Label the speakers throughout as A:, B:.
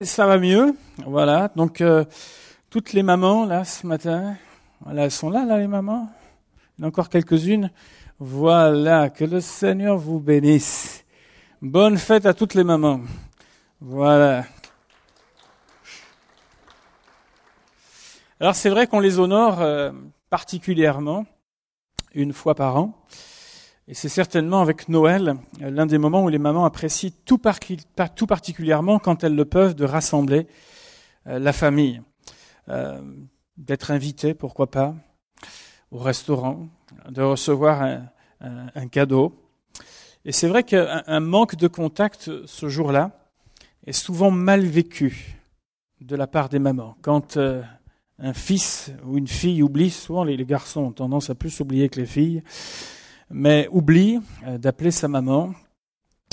A: Ça va mieux, voilà. Donc euh, toutes les mamans là ce matin, voilà, elles sont là, là les mamans. Il y en a encore quelques-unes. Voilà, que le Seigneur vous bénisse. Bonne fête à toutes les mamans. Voilà. Alors c'est vrai qu'on les honore euh, particulièrement une fois par an. Et c'est certainement avec Noël euh, l'un des moments où les mamans apprécient tout, particulièrement quand elles le peuvent de rassembler euh, la famille, euh, d'être invitées, pourquoi pas, au restaurant, de recevoir un, un cadeau. Et c'est vrai qu'un manque de contact ce jour-là est souvent mal vécu de la part des mamans. Quand un fils ou une fille oublie, souvent les garçons ont tendance à plus oublier que les filles, mais oublie euh, d'appeler sa maman.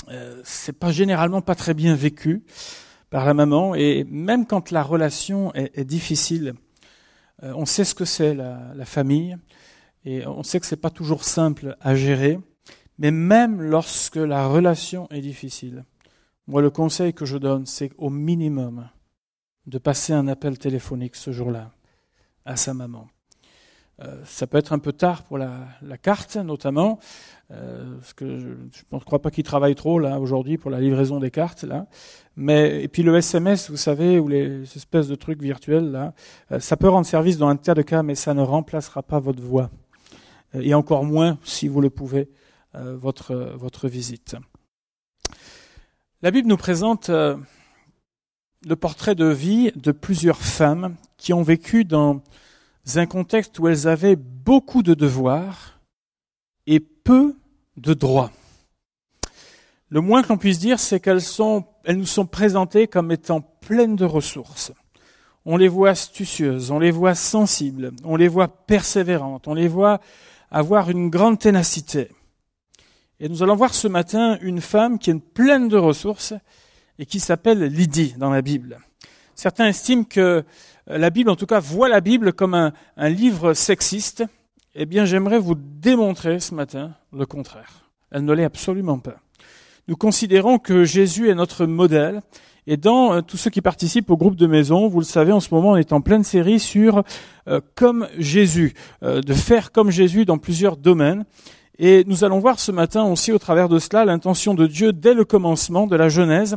A: Euh, c'est pas généralement pas très bien vécu par la maman et même quand la relation est, difficile, euh, on sait ce que c'est la, la, famille et on sait que c'est pas toujours simple à gérer. Mais même lorsque la relation est difficile, moi le conseil que je donne, c'est au minimum de passer un appel téléphonique ce jour-là à sa maman. Euh, ça peut être un peu tard pour la, carte, notamment, euh, parce que je ne crois pas qu'ils travaillent trop là aujourd'hui pour la livraison des cartes là. Mais et puis le SMS, vous savez, ou les espèces de trucs virtuels là, euh, ça peut rendre service dans un tas de cas, mais ça ne remplacera pas votre voix, et encore moins, si vous le pouvez, votre votre visite. La Bible nous présente le portrait de vie de plusieurs femmes qui ont vécu dans un contexte où elles avaient beaucoup de devoirs et peu de droits. Le moins que l'on puisse dire, c'est qu'elles sont, elles nous sont présentées comme étant pleines de ressources. On les voit astucieuses, on les voit sensibles, on les voit persévérantes, on les voit avoir une grande ténacité. Et nous allons voir ce matin une femme qui est pleine de ressources et qui s'appelle Lydie dans la Bible. Certains estiment que la Bible, en tout cas, voit la Bible comme un, livre sexiste, eh bien, j'aimerais vous démontrer ce matin le contraire. Elle ne l'est absolument pas. Nous considérons que Jésus est notre modèle. Et dans euh, tous ceux qui participent au groupe de maison, vous le savez, en ce moment, on est en pleine série sur euh, comme Jésus, euh, de faire comme Jésus dans plusieurs domaines. Et nous allons voir ce matin aussi, au travers de cela, l'intention de Dieu dès le commencement de la Genèse,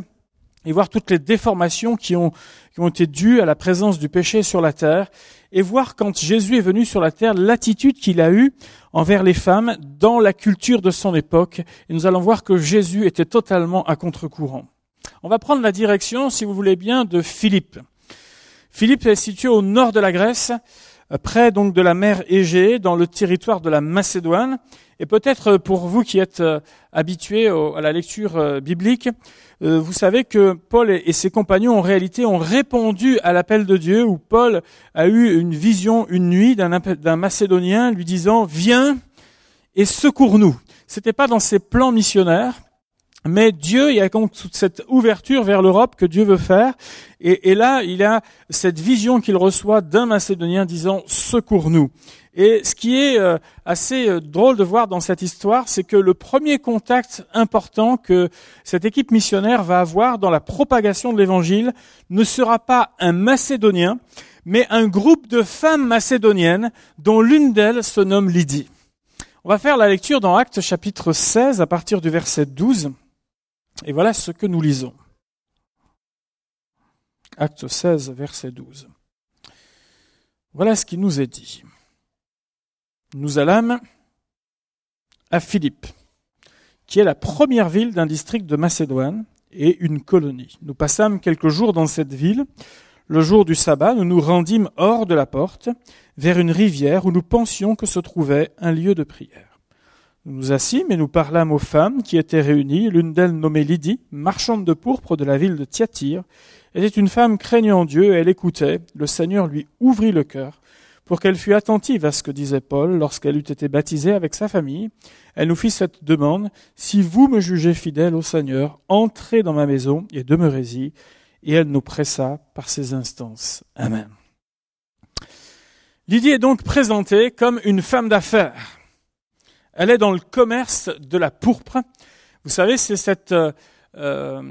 A: et voir toutes les déformations qui ont, qui ont été dues à la présence du péché sur la terre, et voir quand Jésus est venu sur la terre l'attitude qu'il a eue envers les femmes dans la culture de son époque. Et nous allons voir que Jésus était totalement à contre-courant. On va prendre la direction, si vous voulez bien, de Philippe. Philippe est situé au nord de la Grèce, près donc de la mer Égée, dans le territoire de la Macédoine. Et peut-être pour vous qui êtes euh, habitués à la lecture euh, biblique, euh, vous savez que Paul et ses compagnons en réalité ont répondu à l'appel de Dieu, où Paul a eu une vision une nuit d'un Macédonien lui disant Viens et secours-nous. C'était pas dans ses plans missionnaires, mais Dieu, il y a donc toute cette ouverture vers l'Europe que Dieu veut faire. Et, là, il a cette vision qu'il reçoit d'un Macédonien disant Secours-nous. Et ce qui est euh, assez euh, drôle de voir dans cette histoire, c'est que le premier contact important que cette équipe missionnaire va avoir dans la propagation de l'évangile ne sera pas un Macédonien, mais un groupe de femmes macédoniennes dont l'une d'elles se nomme Lydie. On va faire la lecture dans Actes chapitre 16 à partir du verset 12. Et voilà ce que nous lisons. Acte 16, verset 12. Voilà ce qui nous est dit nous allâmes à Philippe, qui est la première ville d'un district de Macédoine et une colonie. Nous passâmes quelques jours dans cette ville. Le jour du sabbat, nous nous rendîmes hors de la porte, vers une rivière où nous pensions que se trouvait un lieu de prière. Nous nous assîmes et nous parlâmes aux femmes qui étaient réunies. L'une d'elles, nommée Lydie, marchande de pourpre de la ville de Thyatire, était une femme craignant Dieu et elle écoutait. Le Seigneur lui ouvrit le cœur pour qu'elle fût attentive à ce que disait Paul lorsqu'elle eut été baptisée avec sa famille. Elle nous fit cette demande, Si vous me jugez fidèle au Seigneur, entrez dans ma maison et demeurez-y. Et elle nous pressa par ses instances. Amen. Lydie est donc présentée comme une femme d'affaires. Elle est dans le commerce de la pourpre. Vous savez, c'est cette, euh,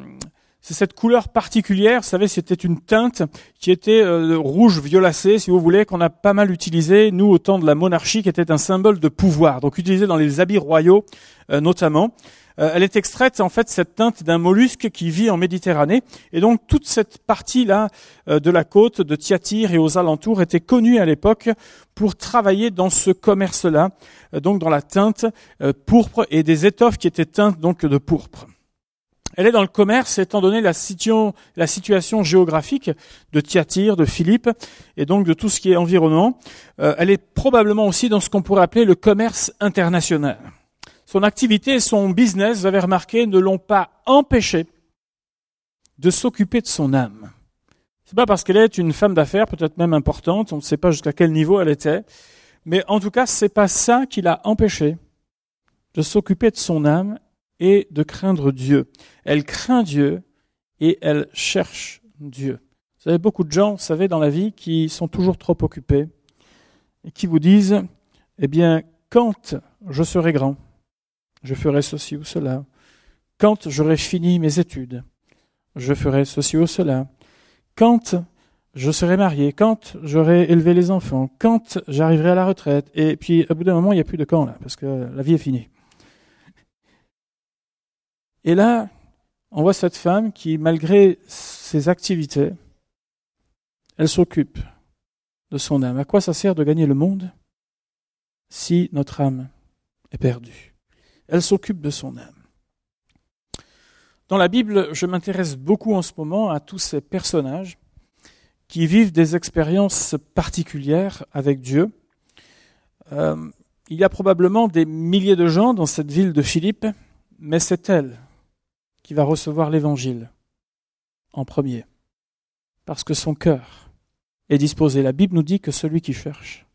A: c'est cette couleur particulière, vous savez, c'était une teinte qui était euh, rouge violacé, si vous voulez, qu'on a pas mal utilisé, nous, au temps de la monarchie, qui était un symbole de pouvoir, donc utilisé dans les habits royaux euh, notamment. Euh, elle est extraite, en fait, cette teinte d'un mollusque qui vit en Méditerranée, et donc toute cette partie-là de la côte, de Thyatire et aux alentours, était connue à l'époque pour travailler dans ce commerce-là, donc dans la teinte pourpre et des étoffes qui étaient teintes donc de pourpre. Elle est dans le commerce étant donné la, situation, géographique de Thyatire, de Philippe, et donc de tout ce qui est environnement. Euh, elle est probablement aussi dans ce qu'on pourrait appeler le commerce international. Son activité et son business, vous avez remarqué, ne l'ont pas empêché de s'occuper de son âme. C'est pas parce qu'elle est une femme d'affaires, peut-être même importante, on ne sait pas jusqu'à quel niveau elle était, mais en tout cas, c'est pas ça qui l'a empêché de s'occuper de son âme et de craindre Dieu. Elle craint Dieu et elle cherche Dieu. Vous avez beaucoup de gens, vous savez, dans la vie qui sont toujours trop occupés et qui vous disent, eh bien, quand je serai grand, je ferai ceci ou cela. Quand j'aurai fini mes études, je ferai ceci ou cela. Quand je serai marié, quand j'aurai élevé les enfants, quand j'arriverai à la retraite. Et puis, à bout d'un moment, il n'y a plus de quand, là, parce que la vie est finie. Et là, on voit cette femme qui, malgré ses activités, elle s'occupe de son âme. À quoi ça sert de gagner le monde si notre âme est perdue? Elle s'occupe de son âme. Dans la Bible, je m'intéresse beaucoup en ce moment à tous ces personnages qui vivent des expériences particulières avec Dieu. Euh, il y a probablement des milliers de gens dans cette ville de Philippe, mais c'est elle qui va recevoir l'évangile en premier. Parce que son cœur est disposé. La Bible nous dit que celui qui cherche,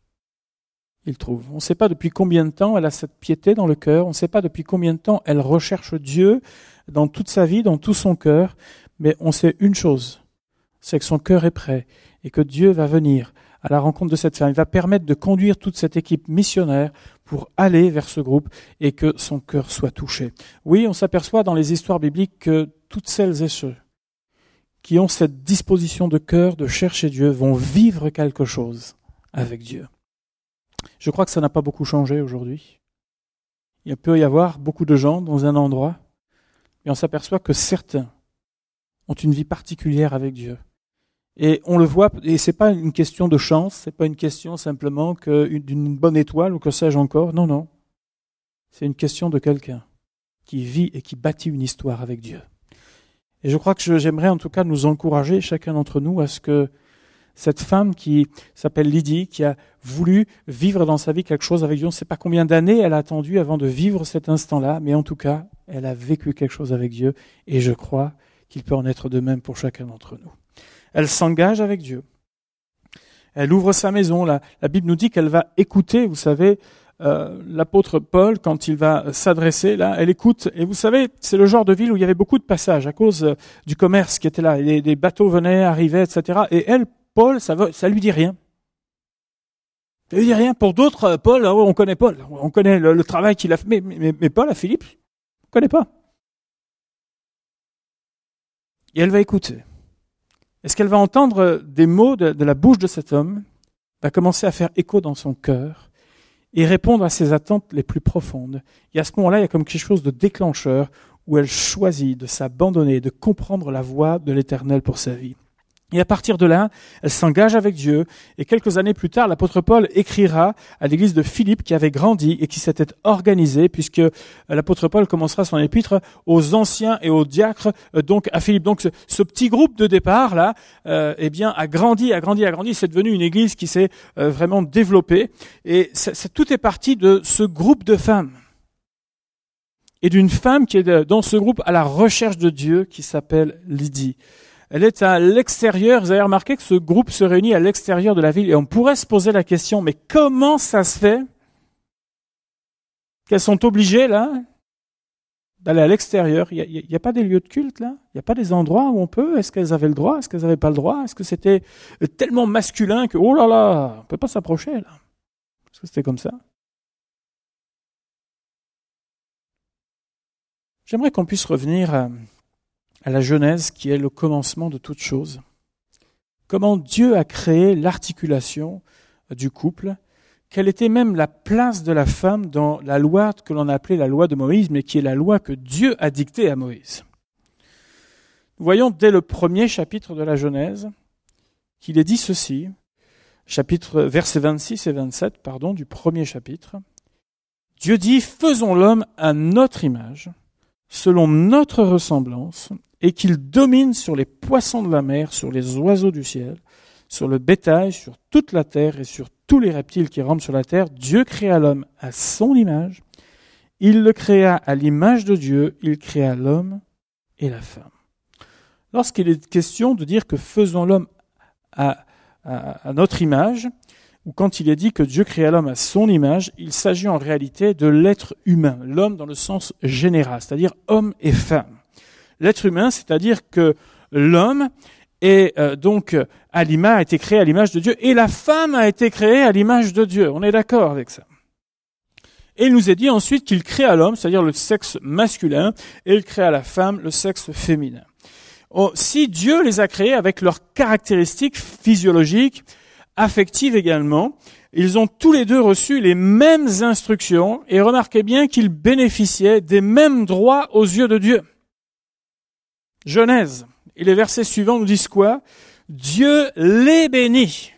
A: il trouve. On ne sait pas depuis combien de temps elle a cette piété dans le cœur, on ne sait pas depuis combien de temps elle recherche Dieu dans toute sa vie, dans tout son cœur, mais on sait une chose, c'est que son cœur est prêt et que Dieu va venir à la rencontre de cette femme. Il va permettre de conduire toute cette équipe missionnaire pour aller vers ce groupe et que son cœur soit touché. Oui, on s'aperçoit dans les histoires bibliques que toutes celles et ceux qui ont cette disposition de cœur de chercher Dieu vont vivre quelque chose avec Dieu. Je crois que ça n'a pas beaucoup changé aujourd'hui. Il peut y avoir beaucoup de gens dans un endroit, et on s'aperçoit que certains ont une vie particulière avec Dieu. Et on le voit, et c'est pas une question de chance, c'est pas une question simplement d'une bonne étoile ou que sais-je encore. Non, non. C'est une question de quelqu'un qui vit et qui bâtit une histoire avec Dieu. Et je crois que j'aimerais en tout cas nous encourager, chacun d'entre nous, à ce que cette femme qui s'appelle Lydie, qui a voulu vivre dans sa vie quelque chose avec Dieu, on ne sait pas combien d'années elle a attendu avant de vivre cet instant-là, mais en tout cas, elle a vécu quelque chose avec Dieu, et je crois qu'il peut en être de même pour chacun d'entre nous. Elle s'engage avec Dieu. Elle ouvre sa maison. La, Bible nous dit qu'elle va écouter, vous savez, euh, l'apôtre Paul, quand il va s'adresser, là, elle écoute. Et vous savez, c'est le genre de ville où il y avait beaucoup de passages à cause euh, du commerce qui était là. Des bateaux venaient, arrivaient, etc. Et elle, Paul, ça, ne ça lui dit rien. Ça lui dit rien. Pour d'autres, euh, Paul, oh, on connaît Paul. On connaît le, travail qu'il a fait. Mais, Paul, à Philippe, on connaît pas. Et elle va écouter. Est-ce qu'elle va entendre des mots de, la bouche de cet homme, va commencer à faire écho dans son cœur et répondre à ses attentes les plus profondes. Et à ce moment-là, il y a comme quelque chose de déclencheur où elle choisit de s'abandonner, de comprendre la voie de l'Éternel pour sa vie. Et à partir de là, elle s'engage avec Dieu. Et quelques années plus tard, l'apôtre Paul écrira à l'église de Philippe qui avait grandi et qui s'était organisée, puisque euh, l'apôtre Paul commencera son épître aux anciens et aux diacres, euh, donc à Philippe. Donc ce, petit groupe de départ là, euh, eh bien, a grandi, a grandi, a grandi. C'est devenu une église qui s'est vraiment développée. Et tout est parti de ce groupe de femmes et d'une femme qui est dans ce groupe à la recherche de Dieu, qui s'appelle Lydie. Elle est à l'extérieur. Vous avez remarqué que ce groupe se réunit à l'extérieur de la ville et on pourrait se poser la question, mais comment ça se fait qu'elles sont obligées là d'aller à l'extérieur? Il n'y a, pas des lieux de culte là? Il n'y a pas des endroits où on peut? Est-ce qu'elles avaient le droit? Est-ce qu'elles n'avaient pas le droit? Est-ce que c'était tellement masculin que oh là là, on peut pas s'approcher là? Est-ce que c'était comme ça? J'aimerais qu'on puisse revenir à la Genèse qui est le commencement de toute chose. Comment Dieu a créé l'articulation du couple, quelle était même la place de la femme dans la loi que l'on a appelée la loi de Moïse, mais qui est la loi que Dieu a dictée à Moïse. Nous voyons dès le premier chapitre de la Genèse qu'il est dit ceci, chapitre, versets 26 et 27, pardon, du premier chapitre. Dieu dit, faisons l'homme à notre image, selon notre ressemblance, et qu'il domine sur les poissons de la mer, sur les oiseaux du ciel, sur le bétail, sur toute la terre et sur tous les reptiles qui rampent sur la terre. Dieu créa l'homme à son image. Il le créa à l'image de Dieu. Il créa l'homme et la femme. Lorsqu'il est question de dire que faisons l'homme à, à, notre image, ou quand il est dit que Dieu créa l'homme à son image, il s'agit en réalité de l'être humain, l'homme dans le sens général, c'est-à-dire homme et femme. L'être humain, c'est-à-dire que l'homme est euh, donc à l'image, a été créé à l'image de Dieu, et la femme a été créée à l'image de Dieu. On est d'accord avec ça. Et il nous est dit ensuite qu'il créa l'homme, c'est-à-dire le sexe masculin, et il créa la femme, le sexe féminin. Oh, si Dieu les a créés avec leurs caractéristiques physiologiques, affectives également, ils ont tous les deux reçu les mêmes instructions et remarquez bien qu'ils bénéficiaient des mêmes droits aux yeux de Dieu. Genèse. Et les versets suivants nous disent quoi? Dieu les bénit.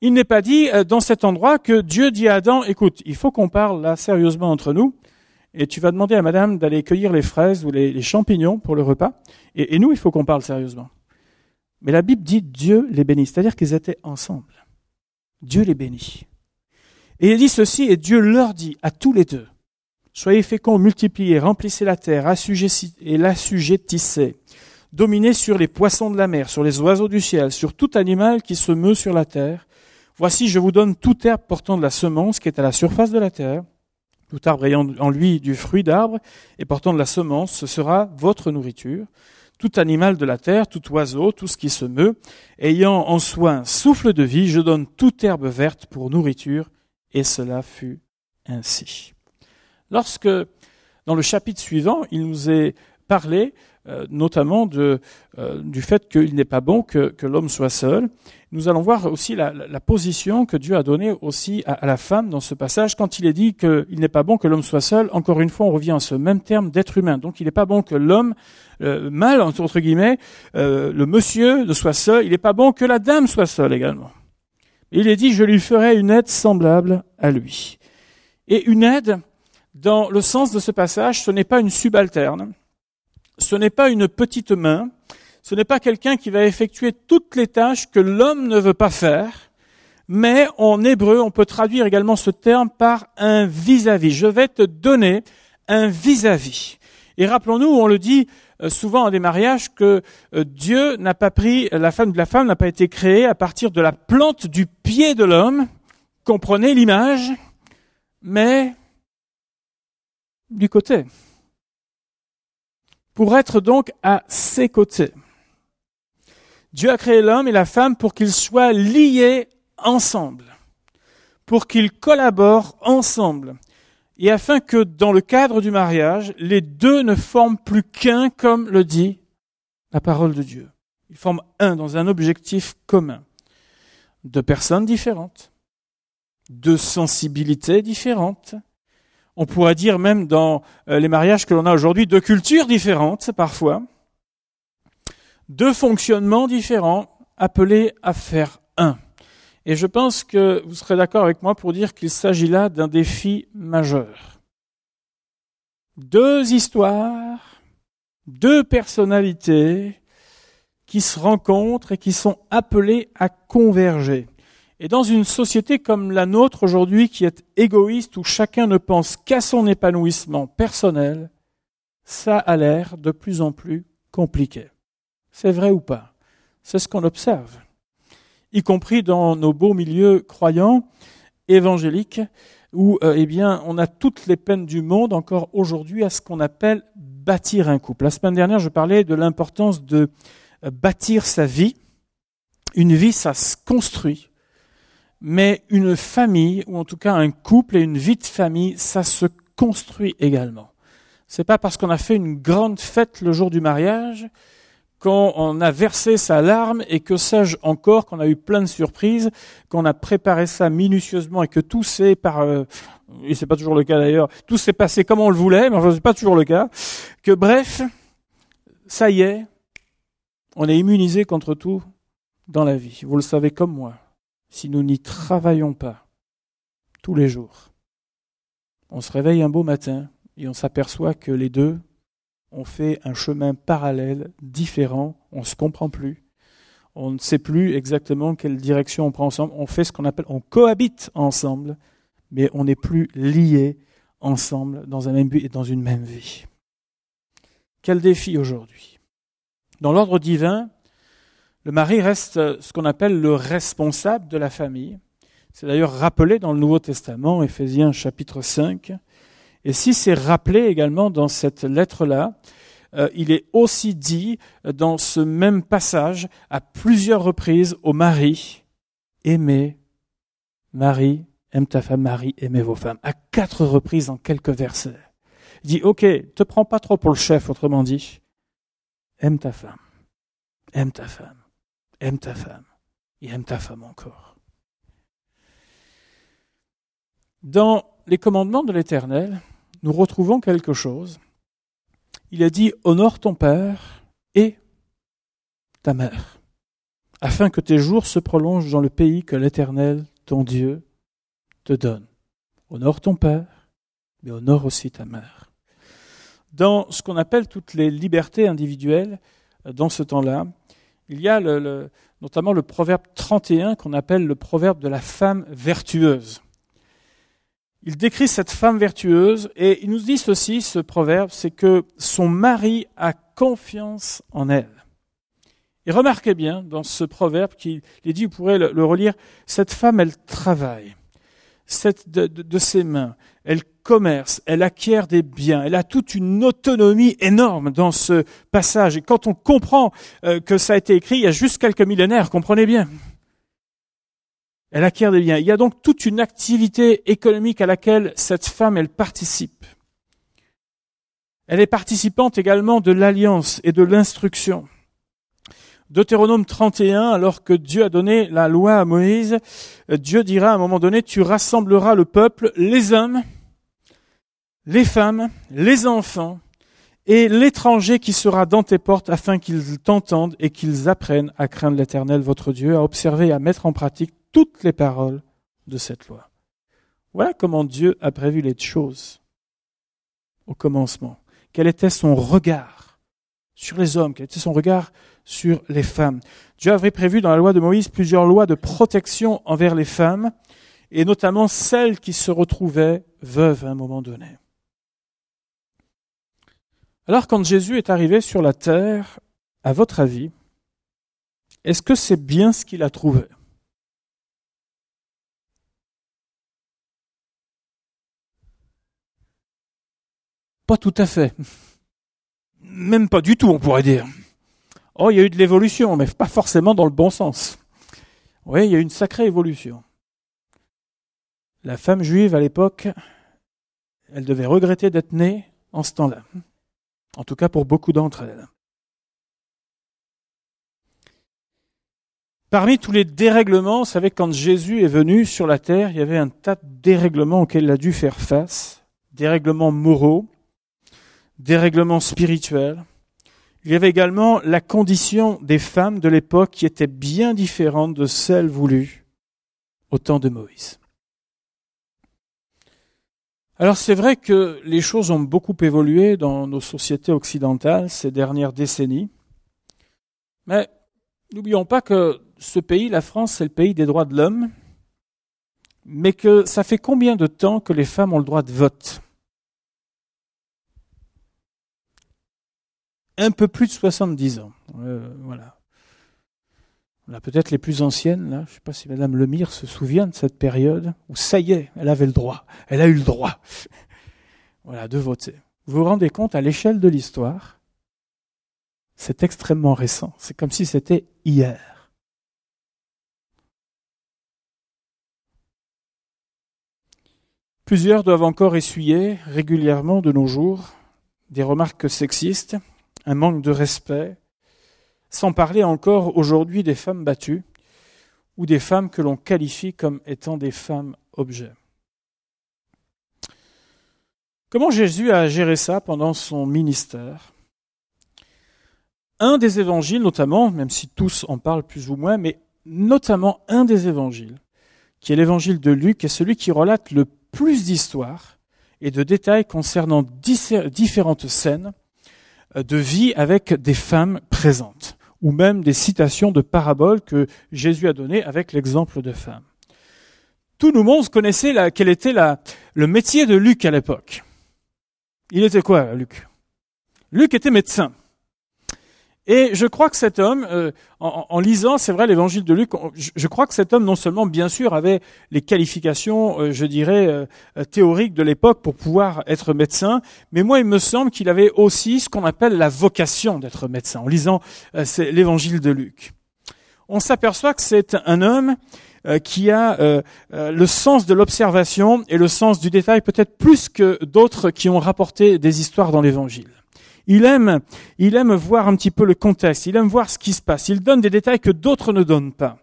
A: Il n'est pas dit euh, dans cet endroit que Dieu dit à Adam, écoute, il faut qu'on parle là sérieusement entre nous et tu vas demander à madame d'aller cueillir les fraises ou les, champignons pour le repas, et, nous, il faut qu'on parle sérieusement. Mais la Bible dit Dieu les bénit, c'est-à-dire qu'ils étaient ensemble. Dieu les bénit. Et il dit ceci, et Dieu leur dit à tous les deux, Soyez féconds, multipliez, remplissez la terre, et l'assujettissez, dominez sur les poissons de la mer, sur les oiseaux du ciel, sur tout animal qui se meut sur la terre. Voici, je vous donne toute herbe portant de la semence qui est à la surface de la terre, tout arbre ayant en lui du fruit d'arbre et portant de la semence, ce sera votre nourriture. Tout animal de la terre, tout oiseau, tout ce qui se meut, ayant en soi un souffle de vie, je donne toute herbe verte pour nourriture, et cela fut ainsi. Lorsque, dans le chapitre suivant, il nous est parlé euh, notamment de, euh, du fait qu'il n'est pas bon que, que l'homme soit seul. Nous allons voir aussi la, la, position que Dieu a donnée aussi à, la femme dans ce passage. Quand il est dit qu'il n'est pas bon que l'homme soit seul, encore une fois, on revient à ce même terme d'être humain. Donc il n'est pas bon que l'homme, euh, mal entre guillemets, euh, le monsieur ne soit seul. Il n'est pas bon que la dame soit seule également. Il est dit, je lui ferai une aide semblable à lui. Et une aide, dans le sens de ce passage, ce n'est pas une subalterne ce n'est pas une petite main, ce n'est pas quelqu'un qui va effectuer toutes les tâches que l'homme ne veut pas faire, mais en hébreu, on peut traduire également ce terme par un vis-à-vis. Je vais te donner un vis-à-vis. Et rappelons-nous, on le dit euh, souvent en des mariages, que euh, Dieu n'a pas pris, la femme de la femme n'a pas été créée à partir de la plante du pied de l'homme, comprenez l'image, mais du côté pour être donc à ses côtés. Dieu a créé l'homme et la femme pour qu'ils soient liés ensemble, pour qu'ils collaborent ensemble, et afin que dans le cadre du mariage, les deux ne forment plus qu'un, comme le dit la parole de Dieu. Ils forment un dans un objectif commun. Deux personnes différentes, deux sensibilités différentes, on pourrait dire même dans euh, les mariages que l'on a aujourd'hui, deux cultures différentes parfois, deux fonctionnements différents appelés à faire un. Et je pense que vous serez d'accord avec moi pour dire qu'il s'agit là d'un défi majeur. Deux histoires, deux personnalités qui se rencontrent et qui sont appelées à converger. Et dans une société comme la nôtre aujourd'hui, qui est égoïste, où chacun ne pense qu'à son épanouissement personnel, ça a l'air de plus en plus compliqué. C'est vrai ou pas? C'est ce qu'on observe, y compris dans nos beaux milieux croyants, évangéliques, où euh, eh bien, on a toutes les peines du monde encore aujourd'hui à ce qu'on appelle bâtir un couple. La semaine dernière, je parlais de l'importance de euh, bâtir sa vie. Une vie, ça se construit mais une famille, ou en tout cas un couple et une vie de famille, ça se construit également. C'est pas parce qu'on a fait une grande fête le jour du mariage qu'on a versé sa larme et que sais-je encore, qu'on a eu plein de surprises, qu'on a préparé ça minutieusement et que tout s'est par, euh, et c'est pas toujours le cas d'ailleurs, tout s'est passé comme on le voulait, mais enfin c'est pas toujours le cas, que bref, ça y est, on est immunisé contre tout dans la vie. Vous le savez comme moi. Si nous n'y travaillons pas tous les jours, on se réveille un beau matin et on s'aperçoit que les deux ont fait un chemin parallèle, différent, on ne se comprend plus. On ne sait plus exactement quelle direction on prend ensemble. On fait ce qu'on appelle, on cohabite ensemble, mais on n'est plus liés ensemble dans un même but et dans une même vie. Quel défi aujourd'hui? Dans l'ordre divin, le mari reste ce qu'on appelle le responsable de la famille. C'est d'ailleurs rappelé dans le Nouveau Testament, Éphésiens chapitre 5. Et si c'est rappelé également dans cette lettre-là, euh, il est aussi dit dans ce même passage à plusieurs reprises au mari, aimez, Marie, aime ta femme, Marie, aimez vos femmes, à quatre reprises en quelques versets. Il dit, ok, te prends pas trop pour le chef, autrement dit, aime ta femme, aime ta femme aime ta femme et aime ta femme encore. Dans les commandements de l'Éternel, nous retrouvons quelque chose. Il a dit Honore ton père et ta mère, afin que tes jours se prolongent dans le pays que l'Éternel, ton Dieu, te donne. Honore ton père, mais honore aussi ta mère. Dans ce qu'on appelle toutes les libertés individuelles, dans ce temps-là, il y a le, notamment le proverbe 31 qu'on appelle le proverbe de la femme vertueuse. Il décrit cette femme vertueuse et il nous dit ceci, ce proverbe, c'est que son mari a confiance en elle. Et remarquez bien dans ce proverbe qu'il est dit, vous pourrez le relire, cette femme, elle travaille de, ses mains, elle commerce, elle acquiert des biens, elle a toute une autonomie énorme dans ce passage. Et quand on comprend euh, que ça a été écrit il y a juste quelques millénaires, comprenez bien. Elle acquiert des biens. Il y a donc toute une activité économique à laquelle cette femme, elle participe. Elle est participante également de l'alliance et de l'instruction. Deutéronome 31, alors que Dieu a donné la loi à Moïse, Dieu dira à un moment donné, tu rassembleras le peuple, les hommes, les femmes, les enfants et l'étranger qui sera dans tes portes afin qu'ils t'entendent et qu'ils apprennent à craindre l'Éternel votre Dieu, à observer et à mettre en pratique toutes les paroles de cette loi. Voilà comment Dieu a prévu les choses au commencement. Quel était son regard sur les hommes, quel était son regard sur les femmes. Dieu avait prévu dans la loi de Moïse plusieurs lois de protection envers les femmes, et notamment celles qui se retrouvaient veuves à un moment donné. Alors quand Jésus est arrivé sur la terre, à votre avis, est-ce que c'est bien ce qu'il a trouvé? Pas tout à fait. Même pas du tout, on pourrait dire. Oh, il y a eu de l'évolution, mais pas forcément dans le bon sens. Oui, il y a eu une sacrée évolution. La femme juive à l'époque, elle devait regretter d'être née en ce temps-là. En tout cas pour beaucoup d'entre elles. Parmi tous les dérèglements, vous savez, quand Jésus est venu sur la terre, il y avait un tas de dérèglements auxquels il a dû faire face. Dérèglements moraux, dérèglements spirituels, il y avait également la condition des femmes de l'époque qui était bien différente de celle voulue au temps de Moïse. Alors c'est vrai que les choses ont beaucoup évolué dans nos sociétés occidentales ces dernières décennies, mais n'oublions pas que ce pays, la France, c'est le pays des droits de l'homme, mais que ça fait combien de temps que les femmes ont le droit de vote? Un peu plus de 70 ans. Euh, voilà. A peut-être les plus anciennes, là. Je ne sais pas si Madame Lemire se souvient de cette période où ça y est, elle avait le droit. Elle a eu le droit. voilà, de voter. Vous vous rendez compte, à l'échelle de l'histoire, c'est extrêmement récent. C'est comme si c'était hier. Plusieurs doivent encore essuyer régulièrement de nos jours des remarques sexistes, un manque de respect, sans parler encore aujourd'hui des femmes battues ou des femmes que l'on qualifie comme étant des femmes objets. Comment Jésus a géré ça pendant son ministère? Un des évangiles notamment, même si tous en parlent plus ou moins, mais notamment un des évangiles, qui est l'évangile de Luc, est celui qui relate le plus d'histoires et de détails concernant différentes scènes de vie avec des femmes présentes, ou même des citations de paraboles que Jésus a données avec l'exemple de femmes. Tout le monde connaissait la, quel était la, le métier de Luc à l'époque. Il était quoi, Luc? Luc était médecin. Et je crois que cet homme, euh, en, lisant, c'est vrai, l'évangile de Luc, je, crois que cet homme, non seulement, bien sûr, avait les qualifications, euh, je dirais, euh, théoriques de l'époque pour pouvoir être médecin, mais moi, il me semble qu'il avait aussi ce qu'on appelle la vocation d'être médecin, en lisant l'évangile de Luc. On s'aperçoit que c'est un homme qui a le sens de l'observation et le sens du détail peut-être plus que d'autres qui ont rapporté des histoires dans l'évangile. Il aime, il aime voir un petit peu le contexte, il aime voir ce qui se passe, il donne des détails que d'autres ne donnent pas.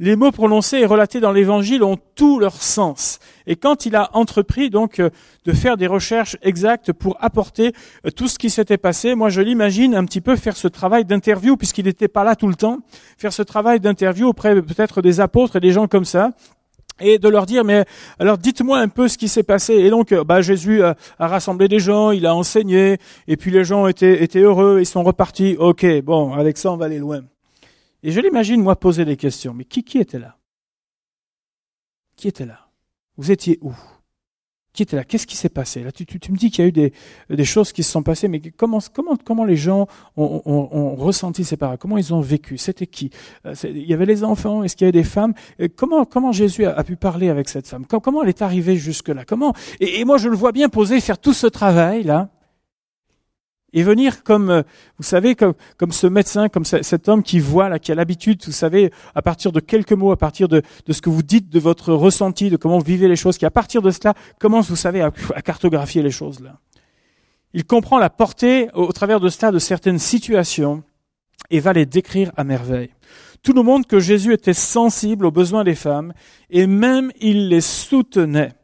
A: Les mots prononcés et relatés dans l'évangile ont tout leur sens. Et quand il a entrepris donc euh, de faire des recherches exactes pour apporter euh, tout ce qui s'était passé, moi je l'imagine un petit peu faire ce travail d'interview puisqu'il n'était pas là tout le temps, faire ce travail d'interview auprès peut-être des apôtres et des gens comme ça, et de leur dire mais alors dites-moi un peu ce qui s'est passé. Et donc bah Jésus a, rassemblé des gens il a enseigné et puis les gens étaient étaient heureux ils sont repartis. Ok bon avec ça on va aller loin. Et je l'imagine moi poser des questions. Mais qui qui était là? Qui était là? Vous étiez où? Qui était là Qu'est-ce qui s'est passé? Là, tu, me dis qu'il y a eu des, choses qui se sont passées, mais comment, comment, comment les gens ont, ont, ont ressenti ces paroles? Comment ils ont vécu? C'était qui? Euh, Il y avait les enfants Est-ce qu'il y avait des femmes? Comment, comment Jésus a, pu parler avec cette femme? Comment elle est arrivée jusque là Comment? Et, et, moi, je le vois bien poser, faire tout ce travail là, et venir comme, euh, vous savez, comme, comme ce médecin, comme cet homme qui voit, là, qui a l'habitude, vous savez, à partir de quelques mots, à partir de, de, ce que vous dites, de votre ressenti, de comment vous vivez les choses, qui à partir de cela commence, vous savez, à, cartographier les choses là. Il comprend la portée au, travers de cela de certaines situations et va les décrire à merveille. Tout le monde que Jésus était sensible aux besoins des femmes et même il les soutenait.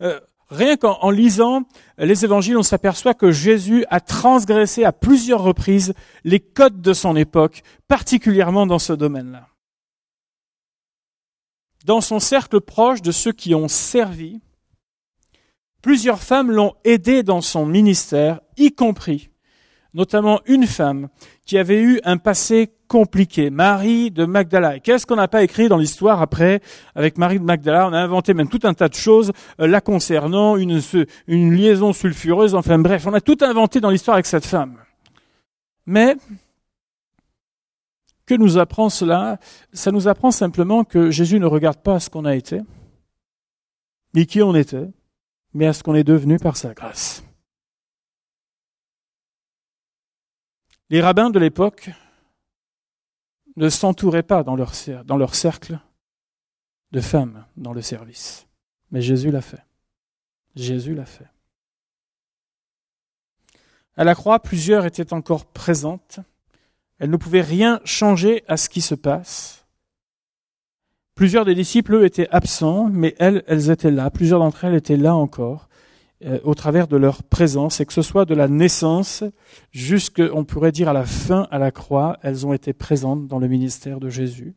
A: Euh, Rien qu'en lisant les évangiles, on s'aperçoit que Jésus a transgressé à plusieurs reprises les codes de son époque, particulièrement dans ce domaine-là. Dans son cercle proche de ceux qui ont servi, plusieurs femmes l'ont aidé dans son ministère, y compris notamment une femme qui avait eu un passé compliqué, Marie de Magdala. Qu'est-ce qu'on n'a pas écrit dans l'histoire après avec Marie de Magdala? On a inventé même tout un tas de choses euh, la concernant, une, une liaison sulfureuse, enfin bref, on a tout inventé dans l'histoire avec cette femme. Mais que nous apprend cela? Ça nous apprend simplement que Jésus ne regarde pas à ce qu'on a été, ni qui on était, mais à ce qu'on est devenu par sa grâce. Les rabbins de l'époque ne s'entouraient pas dans leur, cercle de femmes dans le service. Mais Jésus l'a fait. Jésus l'a fait. À la croix, plusieurs étaient encore présentes. Elles ne pouvaient rien changer à ce qui se passe. Plusieurs des disciples, eux, étaient absents, mais elles, elles étaient là. Plusieurs d'entre elles étaient là encore. Euh, au travers de leur présence, et que ce soit de la naissance jusqu'on pourrait dire à la fin à la croix, elles ont été présentes dans le ministère de Jésus.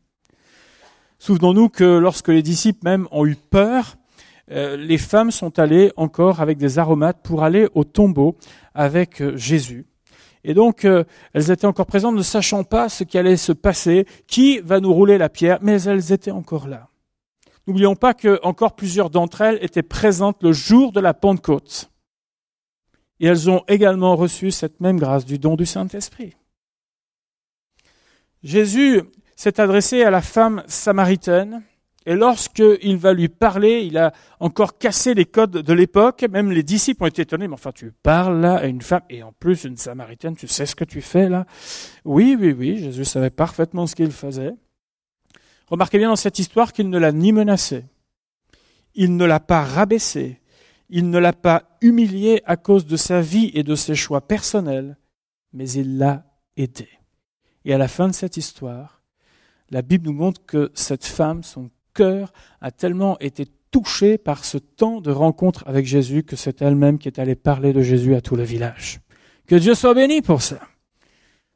A: Souvenons-nous que lorsque les disciples même ont eu peur, euh, les femmes sont allées encore avec des aromates pour aller au tombeau avec euh, Jésus. Et donc, elles étaient encore présentes, ne sachant pas ce qui allait se passer, qui va nous rouler la pierre, mais elles étaient encore là. N'oublions pas que encore plusieurs d'entre elles étaient présentes le jour de la Pentecôte. Et elles ont également reçu cette même grâce du don du Saint-Esprit. Jésus s'est adressé à la femme samaritaine et lorsqu'il va lui parler, il a encore cassé les codes de l'époque. Même les disciples ont été étonnés. Mais enfin, tu parles là à une femme et en plus une samaritaine, tu sais ce que tu fais là? Oui, oui, oui. Jésus savait parfaitement ce qu'il faisait. Remarquez bien dans cette histoire qu'il ne l'a ni menacé, il ne l'a pas rabaissé, il ne l'a pas humiliée à cause de sa vie et de ses choix personnels, mais il l'a aidée. Et à la fin de cette histoire, la Bible nous montre que cette femme, son cœur a tellement été touché par ce temps de rencontre avec Jésus que c'est elle-même qui est allée parler de Jésus à tout le village. Que Dieu soit béni pour ça.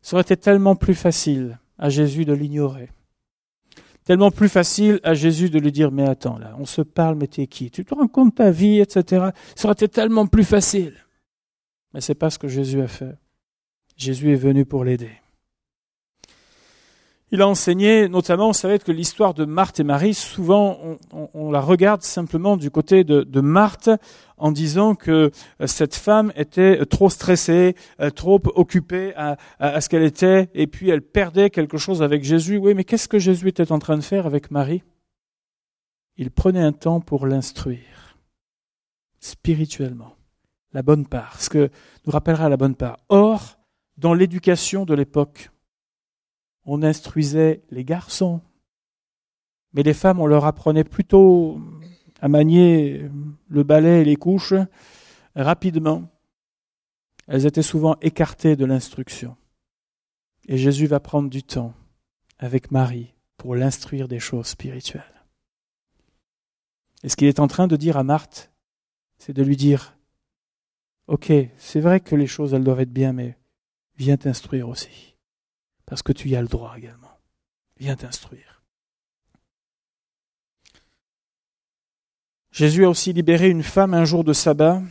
A: Ça aurait été tellement plus facile à Jésus de l'ignorer. Tellement plus facile à Jésus de lui dire, mais attends là, on se parle, mais t'es qui? Tu te rends compte ta vie, etc. Ça aurait été tellement plus facile. Mais c'est pas ce que Jésus a fait. Jésus est venu pour l'aider. Il a enseigné, notamment, vous savez que l'histoire de Marthe et Marie, souvent, on, la regarde simplement du côté de, Marthe en disant que euh, cette femme était trop stressée, euh, trop occupée à, à ce qu'elle était, et puis elle perdait quelque chose avec Jésus. Oui, mais qu'est-ce que Jésus était en train de faire avec Marie? Il prenait un temps pour l'instruire, spirituellement, la bonne part, ce que nous rappellera la bonne part. Or, dans l'éducation de l'époque, on instruisait les garçons, mais les femmes, on leur apprenait plutôt à manier le balai et les couches rapidement. Elles étaient souvent écartées de l'instruction. Et Jésus va prendre du temps avec Marie pour l'instruire des choses spirituelles. Et ce qu'il est en train de dire à Marthe, c'est de lui dire, OK, c'est vrai que les choses, elles doivent être bien, mais viens t'instruire aussi parce que tu y as le droit également. Viens t'instruire. Jésus a aussi libéré une femme un jour de sabbat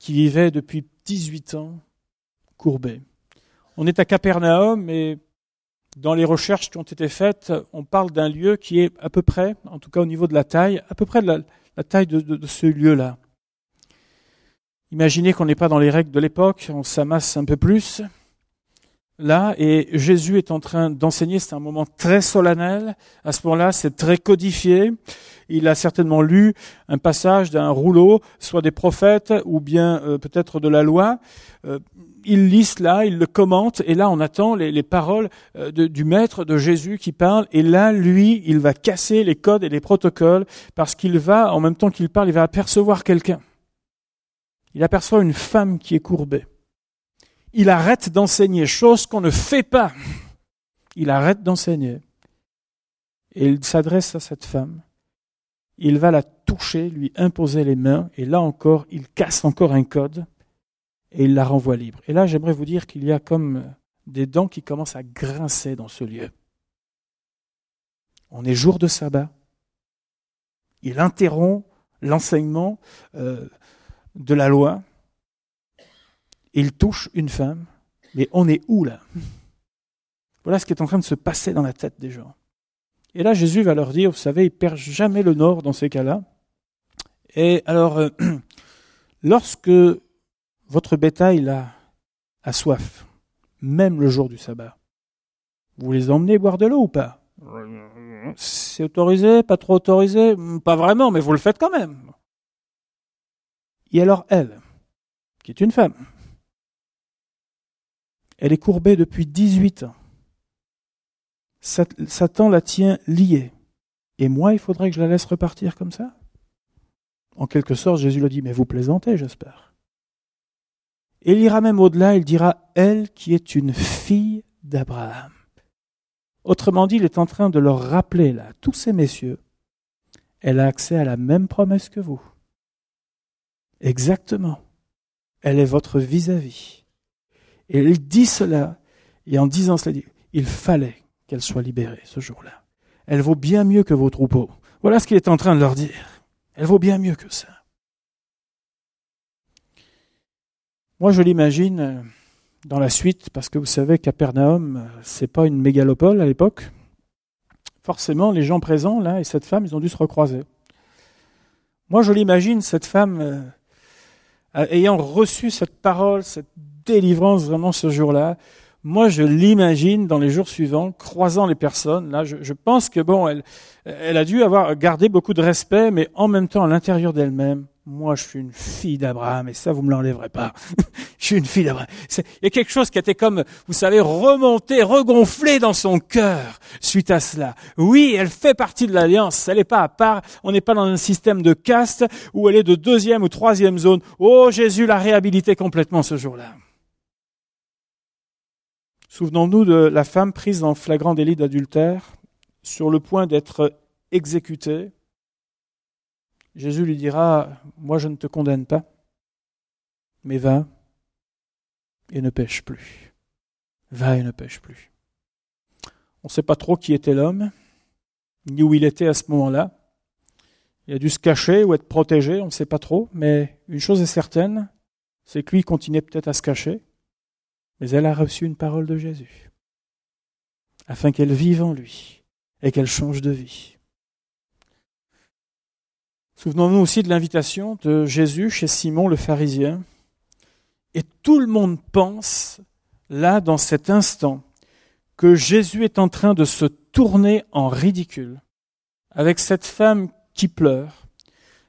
A: qui vivait depuis 18 ans courbée. On est à Capernaum et dans les recherches qui ont été faites, on parle d'un lieu qui est à peu près, en tout cas au niveau de la taille, à peu près la, taille de ce lieu-là. Imaginez qu'on n'est pas dans les règles de l'époque, on s'amasse un peu plus là et Jésus est en train d'enseigner. C'est un moment très solennel. À ce moment-là, c'est très codifié. Il a certainement lu un passage d'un rouleau, soit des prophètes ou bien euh, peut-être de la loi. Euh, il lit cela, il le commente, et là on attend les, paroles euh, du maître de Jésus qui parle. Et là, lui, il va casser les codes et les protocoles parce qu'il va, en même temps qu'il parle, il va apercevoir quelqu'un. Il aperçoit une femme qui est courbée il arrête d'enseigner, chose qu'on ne fait pas. Il arrête d'enseigner. Et il s'adresse à cette femme. Il va la toucher, lui imposer les mains, et là encore, il casse encore un code, et il la renvoie libre. Et là, j'aimerais vous dire qu'il y a comme des dents qui commencent à grincer dans ce lieu. On est jour de sabbat. Il interrompt l'enseignement euh, de la loi il touche une femme, mais on est où là? Voilà ce qui est en train de se passer dans la tête des gens. Et là, Jésus va leur dire, vous savez, il perd jamais le nord dans ces cas-là. Et alors, euh, lorsque votre bétail a, a soif, même le jour du sabbat, vous les emmenez boire de l'eau ou pas? C'est autorisé, pas trop autorisé? Pas vraiment, mais vous le faites quand même. Et alors elle, qui est une femme, elle est courbée depuis 18 ans. Satan la tient liée. Et moi, il faudrait que je la laisse repartir comme ça? En quelque sorte, Jésus lui dit, mais vous plaisantez, j'espère. Et il ira même au-delà, il dira, elle qui est une fille d'Abraham. Autrement dit, il est en train de leur rappeler, là, tous ces messieurs, elle a accès à la même promesse que vous. Exactement. Elle est votre vis-à-vis. Et il dit cela, et en disant cela, il fallait qu'elle soit libérée ce jour-là. Elle vaut bien mieux que vos troupeaux. Voilà ce qu'il est en train de leur dire. Elle vaut bien mieux que ça. Moi, je l'imagine euh, dans la suite, parce que vous savez, Capernaum, euh, c'est pas une mégalopole à l'époque. Forcément, les gens présents, là, et cette femme, ils ont dû se recroiser. Moi, je l'imagine, cette femme, euh, ayant reçu cette parole, cette délivrance vraiment ce jour-là. Moi, je l'imagine dans les jours suivants, croisant les personnes. Là, je, je, pense que bon, elle, elle a dû avoir gardé beaucoup de respect, mais en même temps, à l'intérieur d'elle-même, moi je suis une fille d'Abraham et ça vous me l'enlèverez pas. je suis une fille d'Abraham. Il y a quelque chose qui était comme, vous savez, remonté, regonflé dans son cœur suite à cela. Oui, elle fait partie de l'alliance. Elle n'est pas à part. On n'est pas dans un système de caste où elle est de deuxième ou troisième zone. Oh, Jésus l'a réhabilité complètement ce jour-là. Souvenons-nous de la femme prise en flagrant délit d'adultère, sur le point d'être exécutée Jésus lui dira, moi je ne te condamne pas, mais va et ne pêche plus. Va et ne pêche plus. On ne sait pas trop qui était l'homme, ni où il était à ce moment-là. Il a dû se cacher ou être protégé, on ne sait pas trop, mais une chose est certaine, c'est que lui continuait peut-être à se cacher, mais elle a reçu une parole de Jésus, afin qu'elle vive en lui et qu'elle change de vie. Souvenons-nous aussi de l'invitation de Jésus chez Simon le pharisien. Et tout le monde pense, là, dans cet instant, que Jésus est en train de se tourner en ridicule avec cette femme qui pleure,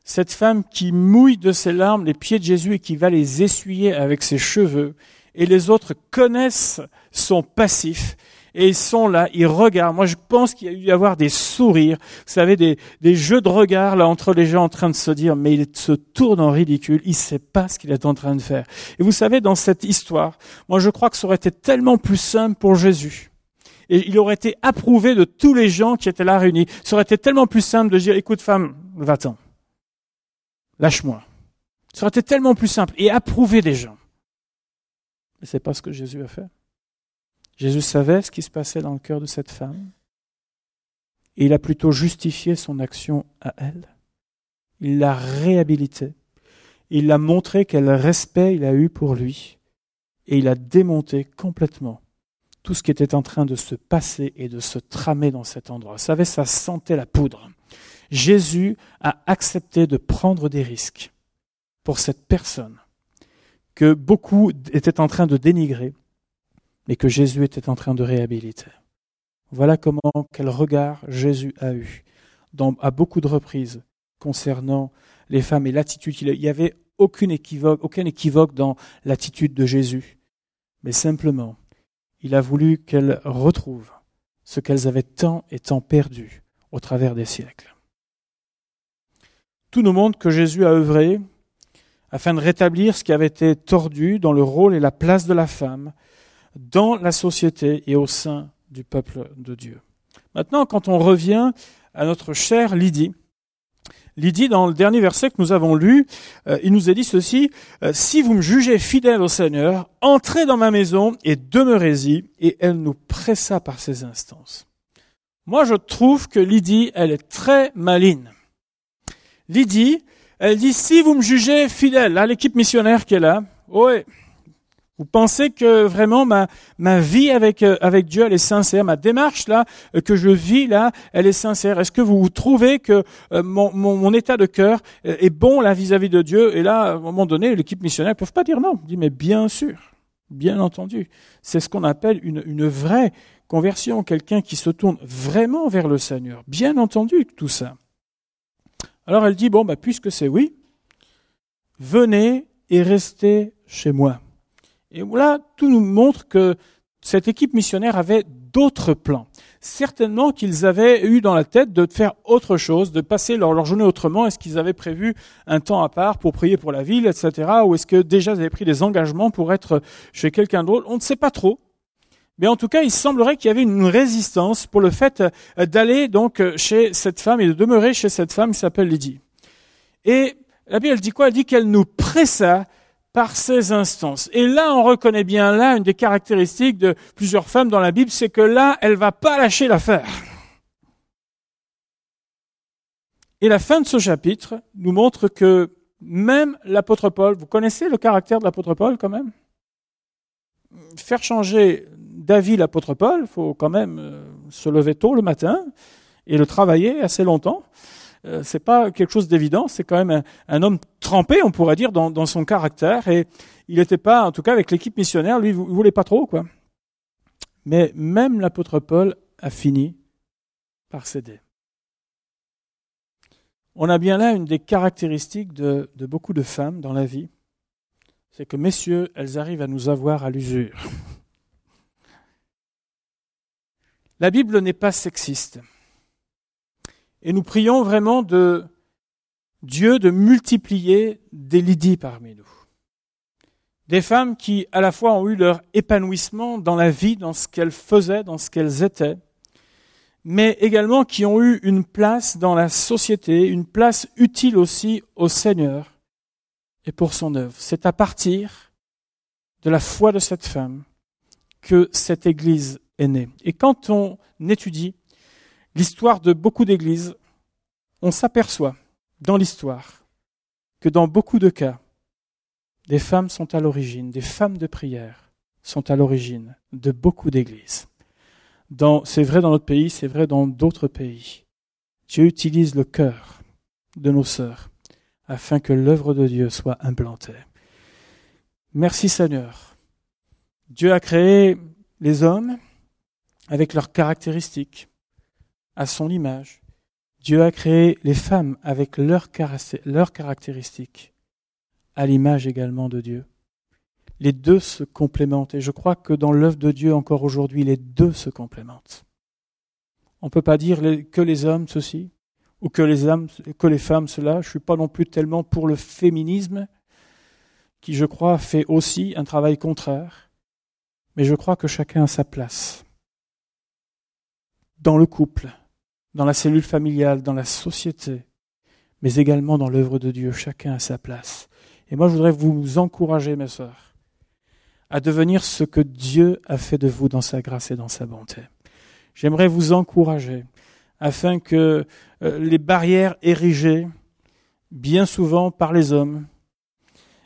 A: cette femme qui mouille de ses larmes les pieds de Jésus et qui va les essuyer avec ses cheveux, et les autres connaissent son passif et ils sont là, ils regardent. Moi, je pense qu'il y a eu y avoir des sourires, vous savez, des, jeux de regard là entre les gens en train de se dire, mais il se tourne en ridicule, il sait pas ce qu'il est en train de faire. Et vous savez, dans cette histoire, moi, je crois que ça aurait été tellement plus simple pour Jésus. Et il aurait été approuvé de tous les gens qui étaient là réunis. Ça aurait été tellement plus simple de dire, écoute femme, va-t'en. Lâche-moi. Ça aurait été tellement plus simple et approuvé des gens. Mais c'est pas ce que Jésus a fait. Jésus savait ce qui se passait dans le cœur de cette femme. Il a plutôt justifié son action à elle. Il l'a réhabilitée. Il l'a montré quel respect il a eu pour lui. Et il a démonté complètement tout ce qui était en train de se passer et de se tramer dans cet endroit. Vous savez, ça sentait la poudre. Jésus a accepté de prendre des risques pour cette personne que beaucoup étaient en train de dénigrer mais que Jésus était en train de réhabiliter. Voilà comment, quel regard Jésus a eu à beaucoup de reprises concernant les femmes et l'attitude. Il n'y avait aucune équivoque, aucun équivoque dans l'attitude de Jésus, mais simplement, il a voulu qu'elles retrouvent ce qu'elles avaient tant et tant perdu au travers des siècles. Tout nous montre que Jésus a œuvré afin de rétablir ce qui avait été tordu dans le rôle et la place de la femme, dans la société et au sein du peuple de Dieu. Maintenant, quand on revient à notre chère Lydie, Lydie, dans le dernier verset que nous avons lu, euh, il nous a dit ceci, euh, Si vous me jugez fidèle au Seigneur, entrez dans ma maison et demeurez-y, et elle nous pressa par ses instances. Moi, je trouve que Lydie, elle est très maligne. Lydie, elle dit, si vous me jugez fidèle, là, l'équipe missionnaire qui est là, ouais, vous pensez que vraiment ma, vie avec, euh, avec Dieu, elle est sincère, ma démarche là, euh, que je vis là, elle est sincère. Est-ce que vous trouvez que euh, mon, état de cœur est bon là vis-à-vis de Dieu? Et là, à un moment donné, l'équipe missionnaire ne peuvent pas dire non. On dit mais bien sûr, bien entendu. C'est ce qu'on appelle une vraie conversion, quelqu'un qui se tourne vraiment vers le Seigneur. Bien entendu, tout ça. Alors elle dit, bon, bah, puisque c'est oui, venez et restez chez moi. Et voilà, tout nous montre que cette équipe missionnaire avait d'autres plans. Certainement qu'ils avaient eu dans la tête de faire autre chose, de passer leur, journée autrement. Est-ce qu'ils avaient prévu un temps à part pour prier pour la ville, etc. Ou est-ce que déjà ils avaient pris des engagements pour être chez quelqu'un d'autre? On ne sait pas trop. Mais en tout cas, il semblerait qu'il y avait une résistance pour le fait d'aller donc chez cette femme et de demeurer chez cette femme qui s'appelle Lydie. Et la Bible, dit quoi? Elle dit qu'elle nous pressa par ces instances. Et là, on reconnaît bien là une des caractéristiques de plusieurs femmes dans la Bible, c'est que là, elle va pas lâcher l'affaire. Et la fin de ce chapitre nous montre que même l'apôtre Paul, vous connaissez le caractère de l'apôtre Paul quand même? Faire changer d'avis l'apôtre Paul, il faut quand même euh, se lever tôt le matin et le travailler assez longtemps. Euh, c'est pas quelque chose d'évident. C'est quand même un, homme trempé, on pourrait dire, dans, son caractère. Et il n'était pas, en tout cas avec l'équipe missionnaire, lui, il voulait pas trop. Mais même l'apôtre Paul a fini par céder. On a bien là une des caractéristiques de beaucoup de femmes dans la vie, c'est que messieurs, elles arrivent à nous avoir à l'usure. La Bible n'est pas sexiste. Et nous prions vraiment de Dieu de multiplier des Lydie parmi nous. Des femmes qui, à la fois, ont eu leur épanouissement dans la vie, dans ce qu'elles faisaient, dans ce qu'elles étaient, mais également qui ont eu une place dans la société, une place utile aussi au Seigneur et pour son œuvre. C'est à partir de la foi de cette femme que cette Église Et quand on étudie l'histoire de beaucoup d'églises, on s'aperçoit dans l'histoire que dans beaucoup de cas, des femmes sont à l'origine, des femmes de prière sont à l'origine de beaucoup d'églises. C'est vrai dans notre pays, c'est vrai dans d'autres pays. Dieu utilise le cœur de nos sœurs afin que l'œuvre de Dieu soit implantée. Merci Seigneur. Dieu a créé les hommes avec leurs caractéristiques, à son image. Dieu a créé les femmes avec leurs, caractéristiques, à l'image également de Dieu. Les deux se complémentent et je crois que dans l'œuvre de Dieu encore aujourd'hui, les deux se complémentent. On ne peut pas dire que les hommes ceci ou que les, hommes, que les femmes cela. Je ne suis pas non plus tellement pour le féminisme qui, je crois, fait aussi un travail contraire. Mais je crois que chacun a sa place dans le couple, dans la cellule familiale, dans la société, mais également dans l'œuvre de Dieu. Chacun a sa place. Et moi, je voudrais vous encourager, mes sœurs, à devenir ce que Dieu a fait de vous dans sa grâce et dans sa bonté. J'aimerais vous encourager afin que euh, les barrières érigées, bien souvent par les hommes,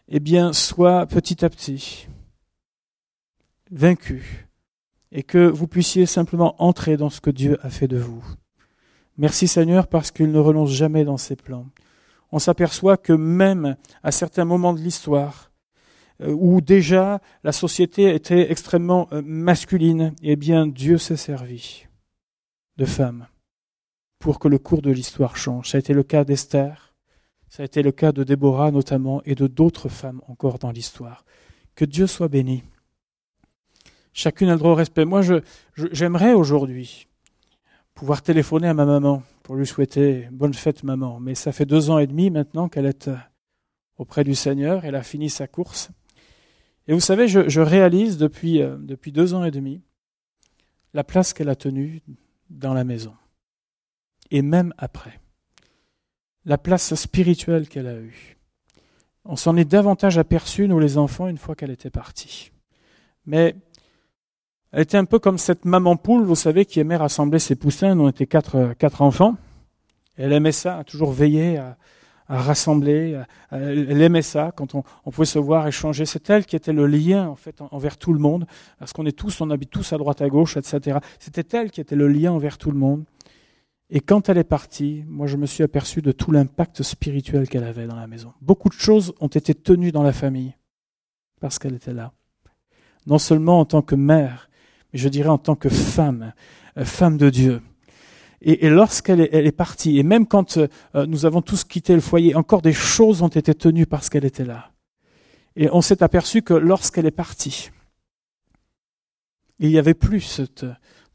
A: eh bien, soient petit à petit vaincues et que vous puissiez simplement entrer dans ce que Dieu a fait de vous. Merci Seigneur parce qu'il ne renonce jamais dans ses plans. On s'aperçoit que même à certains moments de l'histoire, euh, où déjà la société était extrêmement euh, masculine, eh bien Dieu s'est servi de femmes pour que le cours de l'histoire change. Ça a été le cas d'Esther, ça a été le cas de Déborah notamment, et de d'autres femmes encore dans l'histoire. Que Dieu soit béni. Chacune a le droit au respect. Moi, j'aimerais aujourd'hui pouvoir téléphoner à ma maman pour lui souhaiter bonne fête maman. Mais ça fait deux ans et demi maintenant qu'elle est euh, auprès du Seigneur. Elle a fini sa course. Et vous savez, je, réalise depuis, euh, depuis deux ans et demi la place qu'elle a tenue dans la maison. Et même après. La place spirituelle qu'elle a eue. On s'en est davantage aperçu, nous les enfants, une fois qu'elle était partie. Mais elle était un peu comme cette maman poule, vous savez, qui aimait rassembler ses poussins. Nous, on était quatre, enfants. Elle aimait ça, toujours veiller à, rassembler. elle aimait ça quand on, pouvait se voir échanger. C'est elle qui était le lien en fait envers tout le monde, parce qu'on est tous, on habite tous à droite à gauche, etc. C'était elle qui était le lien envers tout le monde. Et quand elle est partie, moi je me suis aperçu de tout l'impact spirituel qu'elle avait dans la maison. Beaucoup de choses ont été tenues dans la famille parce qu'elle était là. Non seulement en tant que mère, je dirais en tant que femme, euh, femme de Dieu. Et, lorsqu'elle est, partie, et même quand euh, nous avons tous quitté le foyer, encore des choses ont été tenues parce qu'elle était là. Et on s'est aperçu que lorsqu'elle est partie, il y avait plus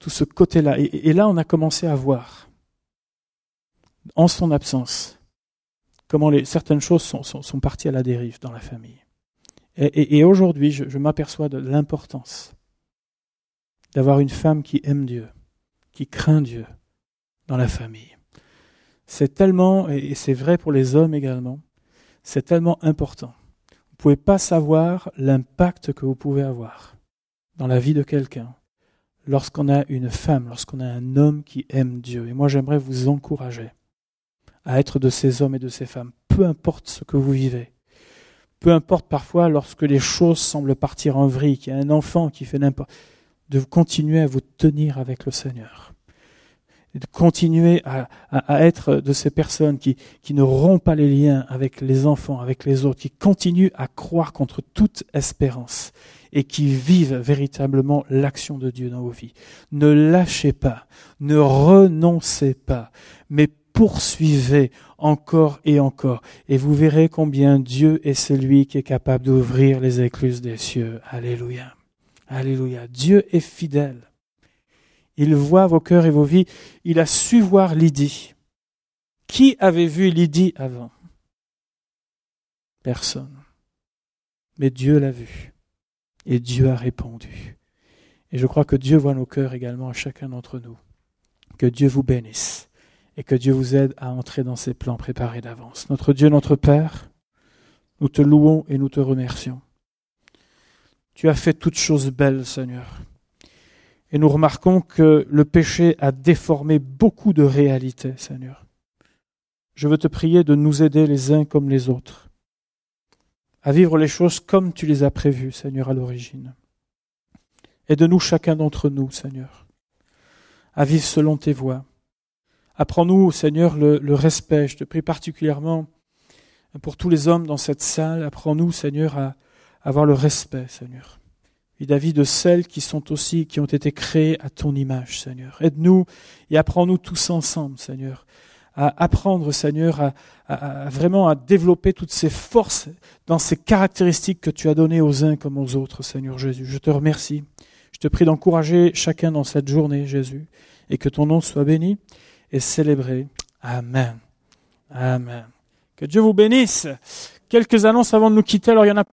A: tout ce côté-là. Et, là, on a commencé à voir, en son absence, comment certaines choses sont, parties à la dérive dans la famille. Et, aujourd'hui, je m'aperçois de l'importance d'avoir une femme qui aime Dieu, qui craint Dieu dans la famille. C'est tellement, et c'est vrai pour les hommes également, c'est tellement important. Vous ne pouvez pas savoir l'impact que vous pouvez avoir dans la vie de quelqu'un lorsqu'on a une femme, lorsqu'on a un homme qui aime Dieu. Et moi, j'aimerais vous encourager à être de ces hommes et de ces femmes, peu importe ce que vous vivez. Peu importe parfois lorsque les choses semblent partir en vrille, qu'il y a un enfant qui fait n'importe de continuer à vous tenir avec le Seigneur. De continuer à, être de ces personnes qui, qui ne rompent pas les liens avec les enfants, avec les autres, qui continuent à croire contre toute espérance et qui vivent véritablement l'action de Dieu dans vos vies. Ne lâchez pas, ne renoncez pas, mais poursuivez encore et encore, et vous verrez combien Dieu est celui qui est capable d'ouvrir les écluses des cieux. Alléluia. Alléluia. Dieu est fidèle. Il voit vos cœurs et vos vies. Il a su voir Lydie. Qui avait vu Lydie avant? Personne. Mais Dieu l'a vu. Et Dieu a répondu. Et je crois que Dieu voit nos cœurs également à chacun d'entre nous. Que Dieu vous bénisse et que Dieu vous aide à entrer dans ses plans préparés d'avance. Notre Dieu, notre Père, nous te louons et nous te remercions. Tu as fait toutes choses belles, Seigneur. Et nous remarquons que le péché a déformé beaucoup de réalités, Seigneur. Je veux te prier de nous aider les uns comme les autres à vivre les choses comme tu les as prévues, Seigneur, à l'origine. Aide-nous chacun d'entre nous, Seigneur, à vivre selon tes voies. Apprends-nous, Seigneur, le, le, respect. Je te prie particulièrement pour tous les hommes dans cette salle. Apprends-nous, Seigneur, à avoir le respect, Seigneur. Vis-à-vis de celles qui sont aussi, qui ont été créées à ton image, Seigneur. Aide-nous et apprends-nous tous ensemble, Seigneur, à apprendre, Seigneur, à, à, à, vraiment à développer toutes ces forces dans ces caractéristiques que tu as données aux uns comme aux autres, Seigneur Jésus. Je te remercie. Je te prie d'encourager chacun dans cette journée, Jésus, et que ton nom soit béni et célébré. Amen. Amen. Que Dieu vous bénisse. Quelques annonces avant de nous quitter. Alors, il y en a